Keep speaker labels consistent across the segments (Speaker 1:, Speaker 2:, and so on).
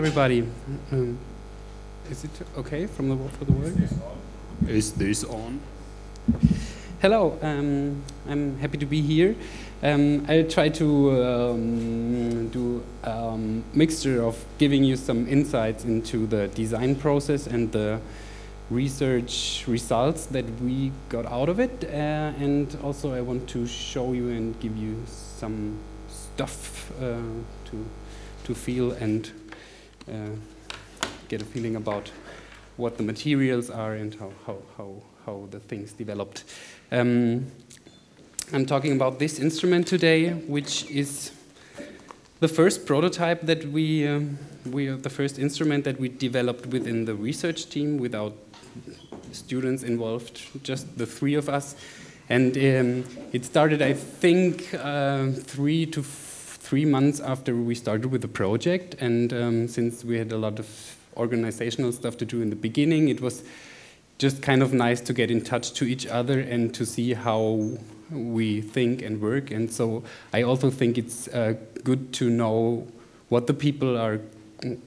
Speaker 1: everybody. Um, is it okay from the for the world? Is this on? Hello, um, I'm happy to be here. Um, I'll try to um, do a mixture of giving you some insights into the design process and the research results that we got out of it. Uh, and also I want to show you and give you some stuff uh, to, to feel and get a feeling about what the materials are and how, how, how, how the things developed. Um, I'm talking about this instrument today, which is the first prototype that we, um, we the first instrument that we developed within the research team without students involved, just the three of us. And um, it started, I think, uh, three to three months after we started with the project. And um, since we had a lot of organizational stuff to do in the beginning, it was just kind of nice to get in touch to each other and to see how we think and work. And so I also think it's uh, good to know what the people are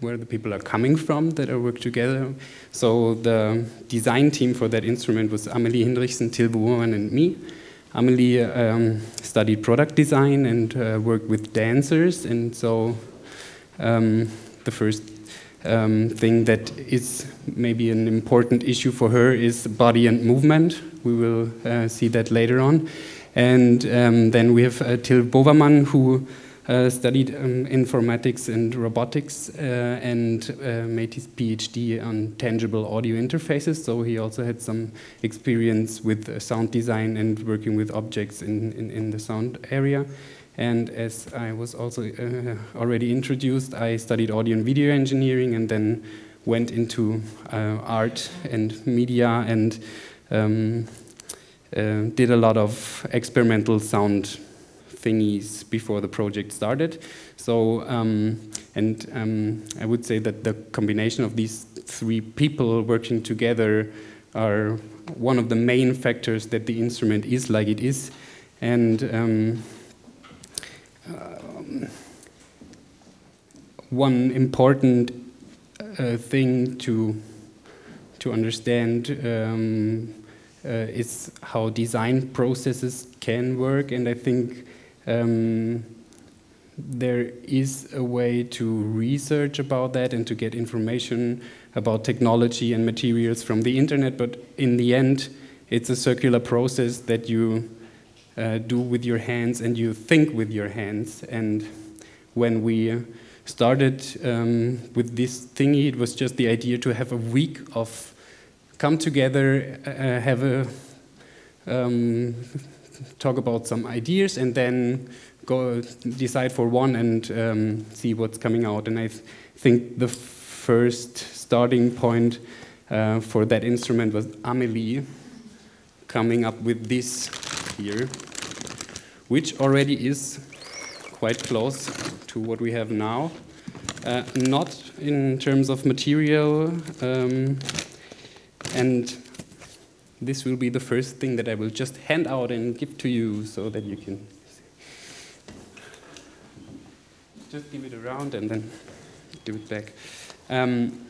Speaker 1: where the people are coming from that are work together. So the design team for that instrument was Amelie Hinrichsen, Till Bovermann, and me. Amelie um, studied product design and uh, worked with dancers, and so um, the first um, thing that is maybe an important issue for her is body and movement. We will uh, see that later on. And um, then we have uh, Till Bovermann, who studied um, informatics and robotics uh, and uh, made his PhD on tangible audio interfaces. So he also had some experience with sound design and working with objects in, in, in the sound area. And as I was also uh, already introduced, I studied audio and video engineering and then went into uh, art and media and um, uh, did a lot of experimental sound thingies before the project started. So, um, and um, I would say that the combination of these three people working together are one of the main factors that the instrument is like it is. And um, um one important uh, thing to to understand um, uh, is how design processes can work, and I think um, there is a way to research about that and to get information about technology and materials from the internet, but in the end, it's a circular process that you uh, do with your hands and you think with your hands. And when we started um, with this thingy, it was just the idea to have a week of come together, uh, have a um, talk about some ideas and then go decide for one and um, see what's coming out. And I th think the first starting point uh, for that instrument was Amelie coming up with this here, which already is quite close to what we have now. Uh, not in terms of material um, and this will be the first thing that I will just hand out and give to you so that you can just give it around and then give it back. Um,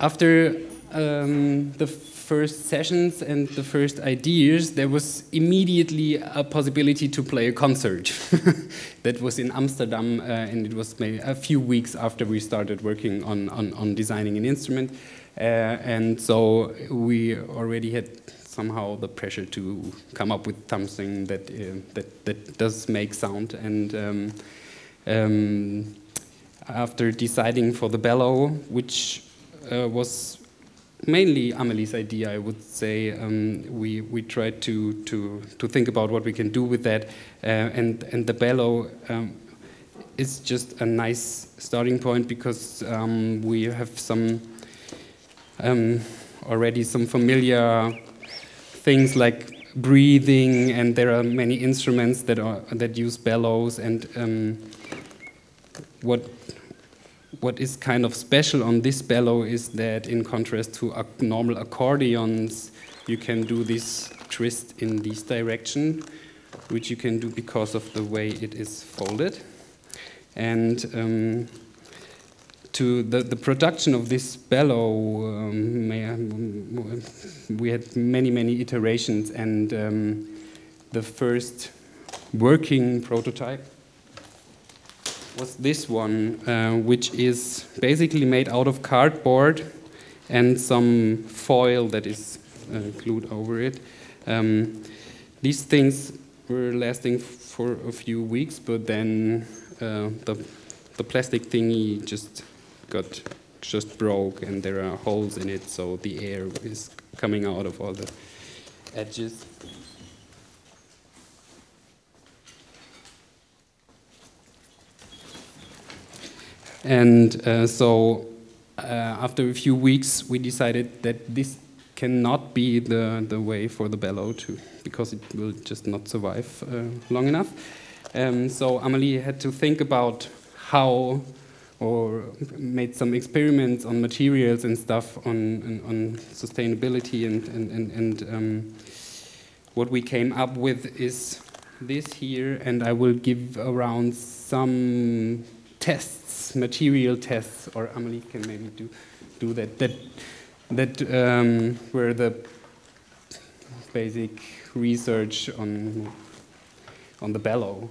Speaker 1: after um, the first sessions and the first ideas, there was immediately a possibility to play a concert. that was in Amsterdam, uh, and it was a few weeks after we started working on, on, on designing an instrument. Uh, and so we already had somehow the pressure to come up with something that uh, that that does make sound. And um, um, after deciding for the bellow, which uh, was mainly Amelie's idea, I would say, um, we we tried to to to think about what we can do with that, uh, and and the bellow. Um, is just a nice starting point because um, we have some um, already some familiar things like breathing, and there are many instruments that are that use bellows. And um, what what is kind of special on this bellow is that, in contrast to normal accordions, you can do this twist in this direction, which you can do because of the way it is folded. And um, to the, the production of this bellow, um, we had many, many iterations, and um, the first working prototype was this one, uh, which is basically made out of cardboard and some foil that is uh, glued over it. Um, these things were lasting for a few weeks, but then uh, the the plastic thingy just got just broke, and there are holes in it, so the air is coming out of all the edges. And uh, so, uh, after a few weeks, we decided that this cannot be the, the way for the bellow to, because it will just not survive uh, long enough. Um, so Amelie had to think about how, or made some experiments on materials and stuff on, on, sustainability and, and, and, and um, what we came up with is this here, and I will give around some tests, material tests, or Amelie can maybe do, do that. That that um, were the basic research on on the bellow.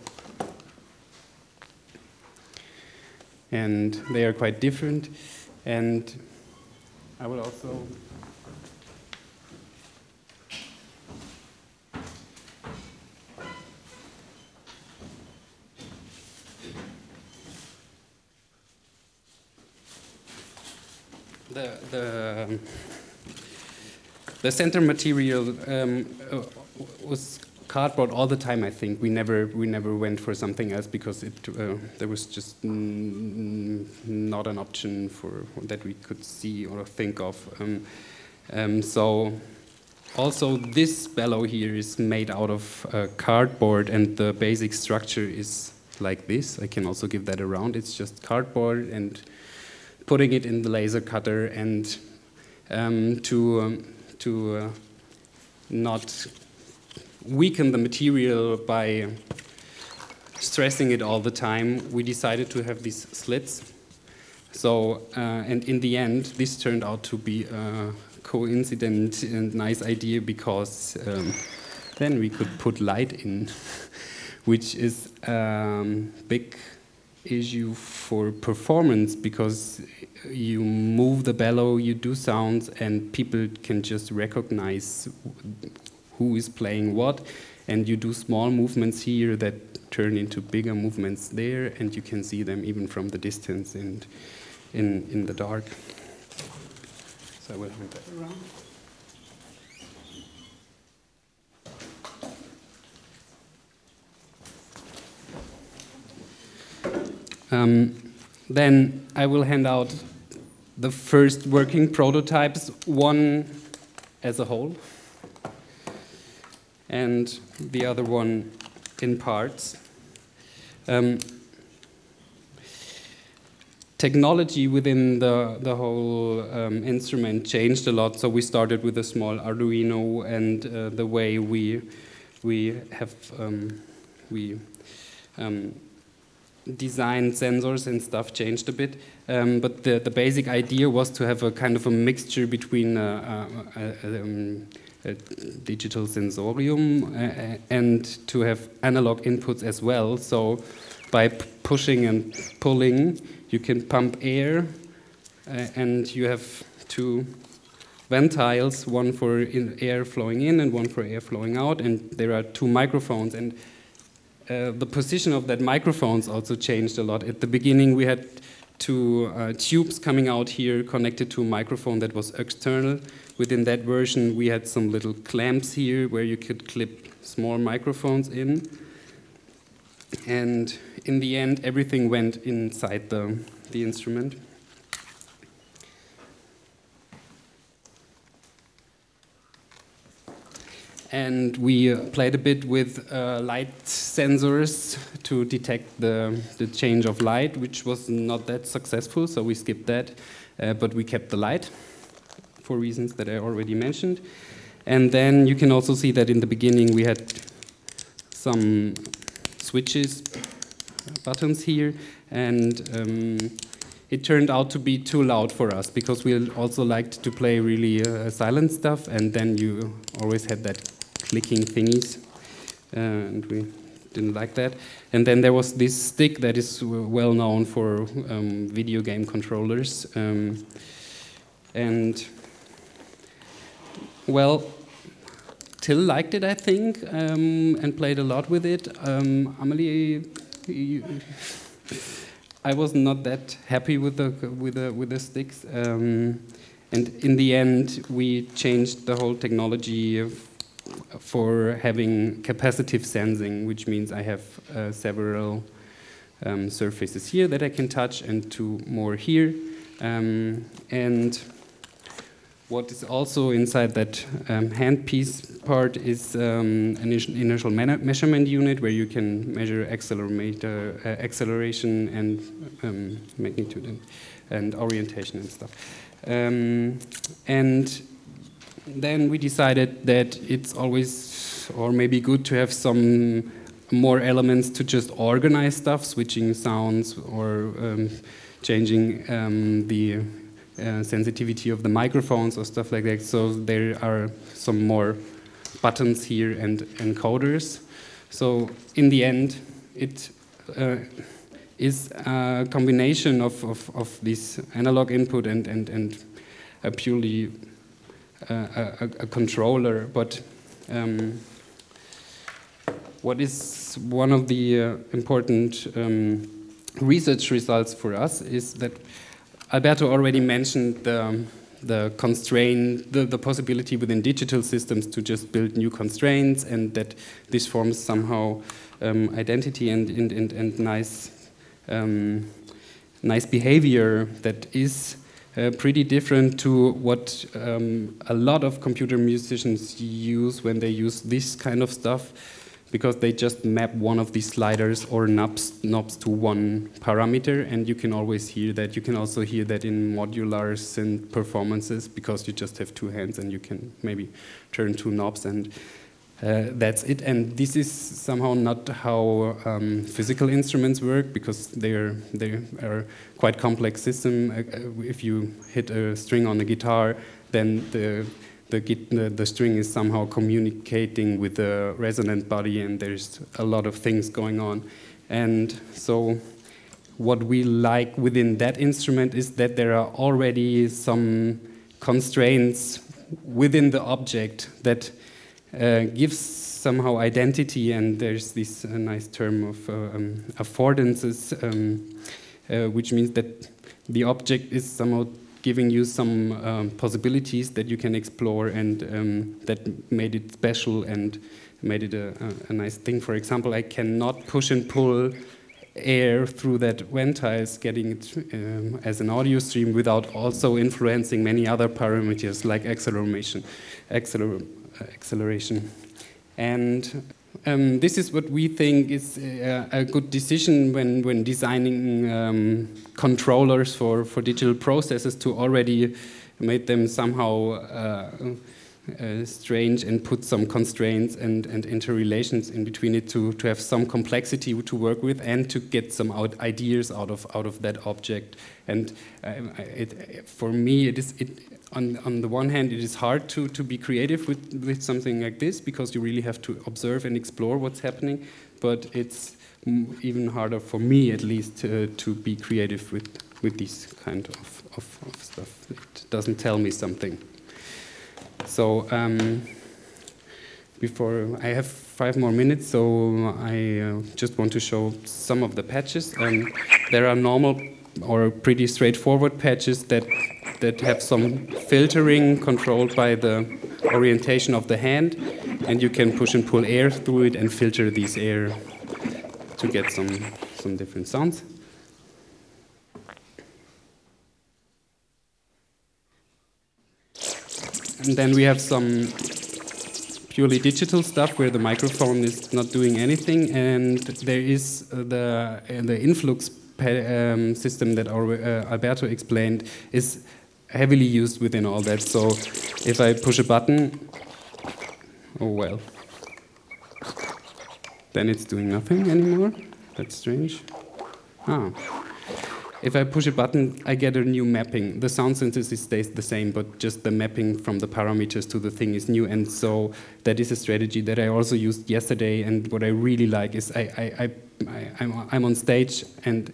Speaker 1: And they are quite different. And I will also the the the center material um, uh, was cardboard all the time. I think we never we never went for something else because it uh, there was just not an option for that we could see or think of. Um, um, so also this bellow here is made out of uh, cardboard and the basic structure is like this. I can also give that around. It's just cardboard and putting it in the laser cutter and um, to, um, to uh, not weaken the material by stressing it all the time, we decided to have these slits. So, uh, and in the end, this turned out to be a coincident and nice idea because um, then we could put light in, which is a um, big issue for performance because you move the bellow, you do sounds, and people can just recognize who is playing what. And you do small movements here that turn into bigger movements there, and you can see them even from the distance and in, in the dark. So I will hand that around. Um, then I will hand out the first working prototypes, one as a whole, and the other one in parts. Um, technology within the, the whole um, instrument changed a lot. So we started with a small Arduino, and uh, the way we we have um, we um, design sensors and stuff changed a bit, um, but the, the basic idea was to have a kind of a mixture between a, a, a digital sensorium and to have analog inputs as well. So by pushing and pulling, you can pump air, uh, and you have two ventiles, one for air flowing in and one for air flowing out, and there are two microphones. and uh, the position of that microphones also changed a lot. At the beginning, we had two uh, tubes coming out here connected to a microphone that was external. Within that version, we had some little clamps here where you could clip small microphones in. And in the end, everything went inside the, the instrument. and we uh, played a bit with uh, light sensors to detect the, the change of light, which was not that successful, so we skipped that. Uh, but we kept the light for reasons that I already mentioned. And then you can also see that in the beginning we had some switches, buttons here, and um, it turned out to be too loud for us because we also liked to play really uh, silent stuff, and then you always had that clicking thingies, and we didn't like that. And then there was this stick that is well known for um, video game controllers, um, and well, Till liked it, I think, um, and played a lot with it. Um, Amelie, you, I was not that happy with the with the with the sticks, um, and in the end, we changed the whole technology for having capacitive sensing, which means I have uh, several um, surfaces here that I can touch, and two more here, um, and what is also inside that um, handpiece part is um, an inertial measurement unit where you can measure uh, acceleration and um, magnitude and, and, orientation and stuff. Um, and then we decided that it's always, or maybe good to have some more elements to just organize stuff, switching sounds or um, changing um, the uh, sensitivity of the microphones or stuff like that. So there are some more buttons here and encoders. So in the end, it uh, is a combination of, of, of this analog input and, and, and a purely uh, a, a, controller. But um, what is one of the uh, important um, research results for us is that Alberto already mentioned the, the constraint, the, the possibility within digital systems to just build new constraints and that this forms somehow um, identity and, and, and, and nice, um, nice behavior that is uh, pretty different to what um, a lot of computer musicians use when they use this kind of stuff because they just map one of these sliders or knobs, knobs to one parameter, and you can always hear that. You can also hear that in modular synth performances because you just have two hands and you can maybe turn two knobs and uh, that's it. And this is somehow not how um, physical instruments work because they're they are quite complex system. Uh, uh if you hit a string on a guitar, then the the, the, string is somehow communicating with the resonant body, and there's a lot of things going on. And so, what we like within that instrument is that there are already some constraints within the object that uh, gives somehow identity, and there's this uh, nice term of uh, um, affordances, um, uh, which means that the object is somehow giving you some um, possibilities that you can explore and um, that made it special and made it a, a, a, nice thing. For example, I cannot push and pull air through that ventiles, getting it um, as an audio stream without also influencing many other parameters like acceleration, acceler acceleration. And um, this is what we think is a, a good decision when, when designing um, controllers for, for digital processes to already make them somehow uh, uh, strange and put some constraints and, and interrelations in between it to, to have some complexity to work with and to get some out ideas out of, out of that object. And uh, it, for me, it is, it, on, on the one hand, it is hard to, to be creative with, with something like this because you really have to observe and explore what's happening. But it's even harder for me, at least, to, to be creative with, with this kind of, of, of stuff. It doesn't tell me something. So, um, before I have five more minutes, so I uh, just want to show some of the patches. Um, there are normal or pretty straightforward patches that that have some filtering controlled by the orientation of the hand, and you can push and pull air through it and filter these air to get some, some different sounds. And then we have some purely digital stuff where the microphone is not doing anything, and there is the, the influx um, system that uh, Alberto explained is heavily used within all that. So if I push a button, oh well, then it's doing nothing anymore. That's strange. Ah. if I push a button, I get a new mapping. The sound synthesis stays the same, but just the mapping from the parameters to the thing is new. And so that is a strategy that I also used yesterday. And what I really like is I, I, I, I I'm, I'm on stage and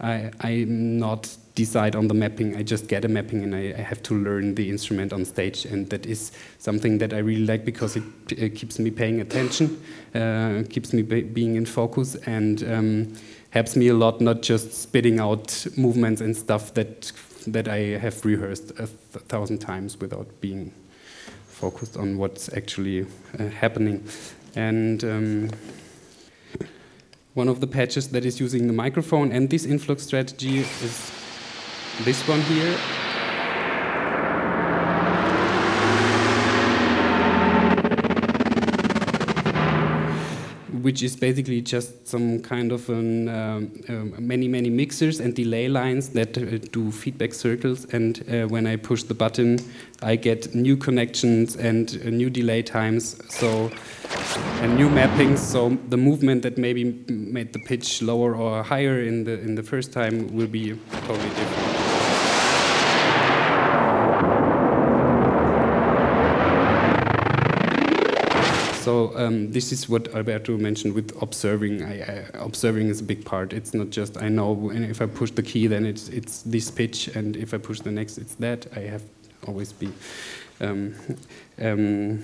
Speaker 1: I, I'm not decide on the mapping. I just get a mapping and I, I, have to learn the instrument on stage. And that is something that I really like because it, it keeps me paying attention, uh, keeps me being in focus, and um, helps me a lot, not just spitting out movements and stuff that, that I have rehearsed a th thousand times without being focused on what's actually uh, happening. And um, one of the patches that is using the microphone and this influx strategy is this one here which is basically just some kind of an, um, um, many, many mixers and delay lines that uh, do feedback circles. And uh, when I push the button, I get new connections and uh, new delay times. So and new mappings. So the movement that maybe made the pitch lower or higher in the in the first time will be totally different. So um, this is what Alberto mentioned with observing. I, I, observing is a big part. It's not just I know and if I push the key, then it's it's this pitch, and if I push the next, it's that. I have always be um, um,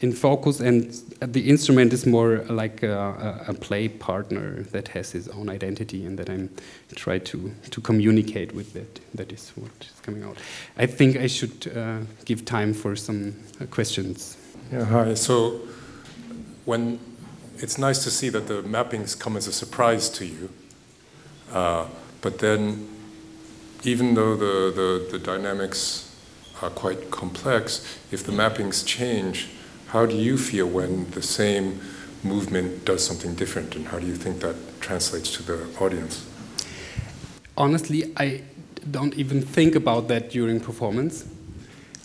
Speaker 1: in focus, and the instrument is more like a, a, play partner that has his own identity, and that I'm try to to communicate with that. That is what is coming out. I think I should uh, give time for some uh, questions.
Speaker 2: Yeah, hi. So when it's nice to see that the mappings come as a surprise to you, uh, but then even though the, the, the, dynamics are quite complex, if the mappings change, how do you feel when the same movement does something different, and how do you think that translates to the audience?
Speaker 1: Honestly, I don't even think about that during performance.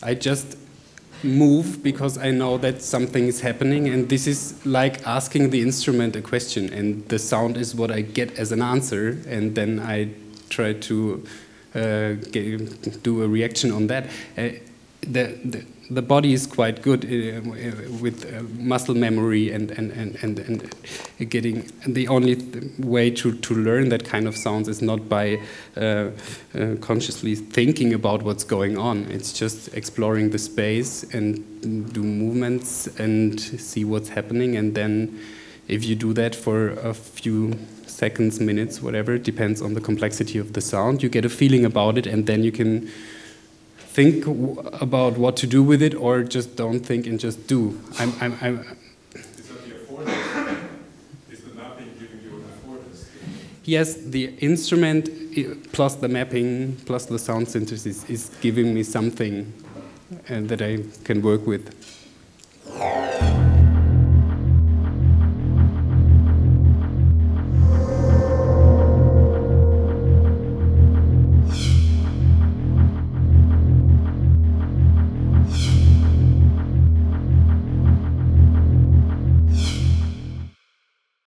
Speaker 1: I just move because I know that something is happening, and this is like asking the instrument a question, and the sound is what I get as an answer, and then I try to uh, get, do a reaction on that. Uh, the, the the body is quite good uh, with uh, muscle memory and, and, and, and, and getting the only way to, to learn that kind of sounds is not by uh, uh, consciously thinking about what's going on. It's just exploring the space and do movements and see what's happening. And then if you do that for a few seconds minutes whatever it depends on the complexity of the sound you get a feeling about it and then you can think about what to do with it or just don't think and just do. I'm, I'm, I'm
Speaker 2: is that the affordance? Is the mapping giving you an affordance?
Speaker 1: Yes, the instrument plus the mapping plus the sound synthesis is giving me something uh, that I can work with.